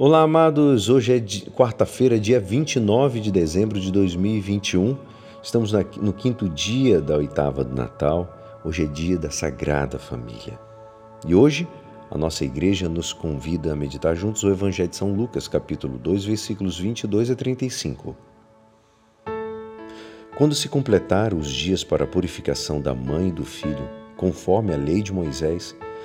Olá, amados. Hoje é quarta-feira, dia 29 de dezembro de 2021. Estamos no quinto dia da oitava do Natal. Hoje é dia da Sagrada Família. E hoje a nossa igreja nos convida a meditar juntos o Evangelho de São Lucas, capítulo 2, versículos 22 a 35. Quando se completaram os dias para a purificação da mãe e do filho, conforme a lei de Moisés,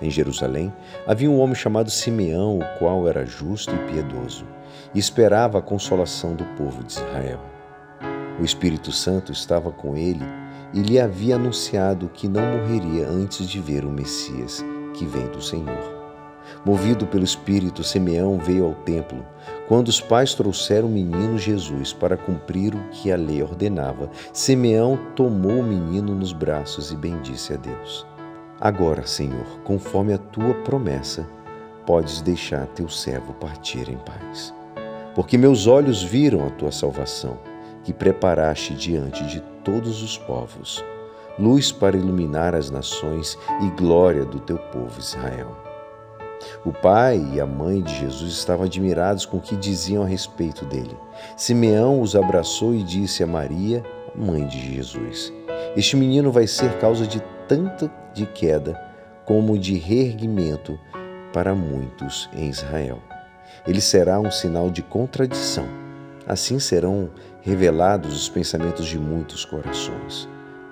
Em Jerusalém havia um homem chamado Simeão, o qual era justo e piedoso, e esperava a consolação do povo de Israel. O Espírito Santo estava com ele e lhe havia anunciado que não morreria antes de ver o Messias, que vem do Senhor. Movido pelo Espírito, Simeão veio ao templo. Quando os pais trouxeram o menino Jesus para cumprir o que a lei ordenava, Simeão tomou o menino nos braços e bendisse a Deus. Agora, Senhor, conforme a tua promessa, podes deixar teu servo partir em paz. Porque meus olhos viram a tua salvação que preparaste diante de todos os povos, luz para iluminar as nações e glória do teu povo Israel. O pai e a mãe de Jesus estavam admirados com o que diziam a respeito dele. Simeão os abraçou e disse a Maria, mãe de Jesus: Este menino vai ser causa de tanto de queda como de reerguimento para muitos em Israel. Ele será um sinal de contradição. Assim serão revelados os pensamentos de muitos corações.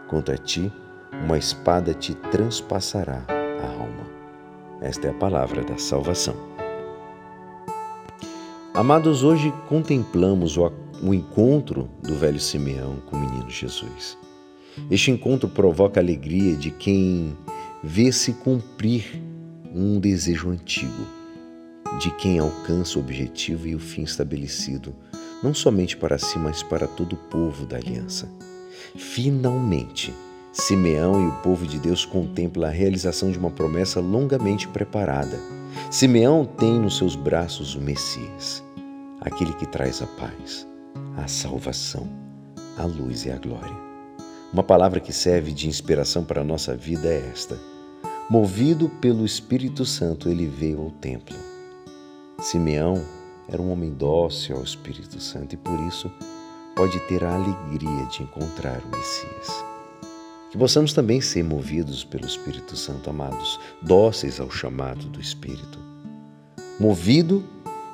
Contra ti, uma espada te transpassará a alma. Esta é a palavra da salvação. Amados, hoje contemplamos o, o encontro do velho Simeão com o menino Jesus. Este encontro provoca a alegria de quem vê se cumprir um desejo antigo, de quem alcança o objetivo e o fim estabelecido não somente para si, mas para todo o povo da aliança. Finalmente, Simeão e o povo de Deus contemplam a realização de uma promessa longamente preparada. Simeão tem nos seus braços o Messias, aquele que traz a paz, a salvação, a luz e a glória. Uma palavra que serve de inspiração para a nossa vida é esta: Movido pelo Espírito Santo, ele veio ao templo. Simeão era um homem dócil ao Espírito Santo e por isso pode ter a alegria de encontrar o Messias. Que possamos também ser movidos pelo Espírito Santo, amados, dóceis ao chamado do Espírito. Movido,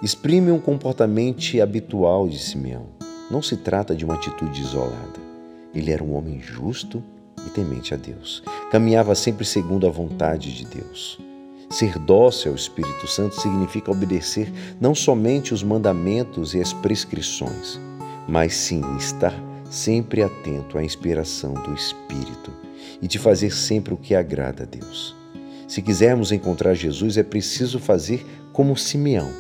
exprime um comportamento habitual de Simeão. Não se trata de uma atitude isolada. Ele era um homem justo e temente a Deus. Caminhava sempre segundo a vontade de Deus. Ser dócil ao Espírito Santo significa obedecer não somente os mandamentos e as prescrições, mas sim estar sempre atento à inspiração do Espírito e de fazer sempre o que agrada a Deus. Se quisermos encontrar Jesus, é preciso fazer como Simeão.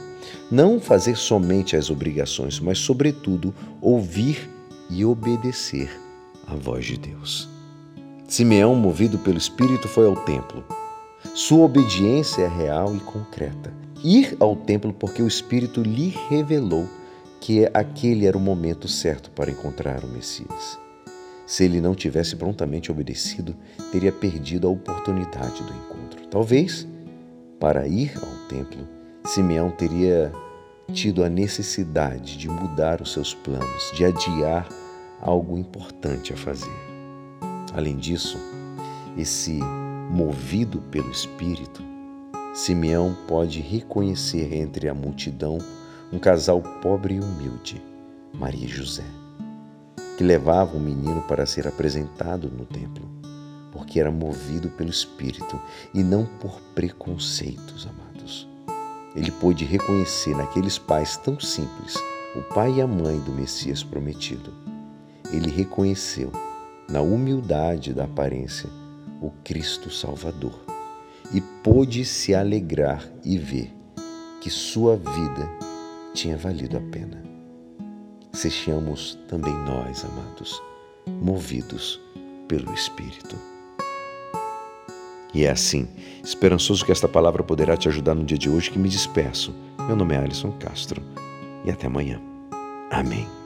Não fazer somente as obrigações, mas, sobretudo, ouvir e obedecer à voz de Deus. Simeão, movido pelo Espírito, foi ao templo. Sua obediência é real e concreta. Ir ao templo porque o Espírito lhe revelou que aquele era o momento certo para encontrar o Messias. Se ele não tivesse prontamente obedecido, teria perdido a oportunidade do encontro. Talvez, para ir ao templo, Simeão teria tido a necessidade de mudar os seus planos, de adiar algo importante a fazer. Além disso, esse movido pelo Espírito, Simeão pode reconhecer entre a multidão um casal pobre e humilde, Maria e José, que levavam o menino para ser apresentado no templo, porque era movido pelo Espírito e não por preconceitos, amados. Ele pôde reconhecer naqueles pais tão simples o pai e a mãe do Messias prometido. Ele reconheceu, na humildade da aparência, o Cristo Salvador e pôde se alegrar e ver que sua vida tinha valido a pena. Sejamos também nós, amados, movidos pelo Espírito. E é assim, esperançoso que esta palavra poderá te ajudar no dia de hoje que me despeço. Meu nome é Alisson Castro e até amanhã. Amém.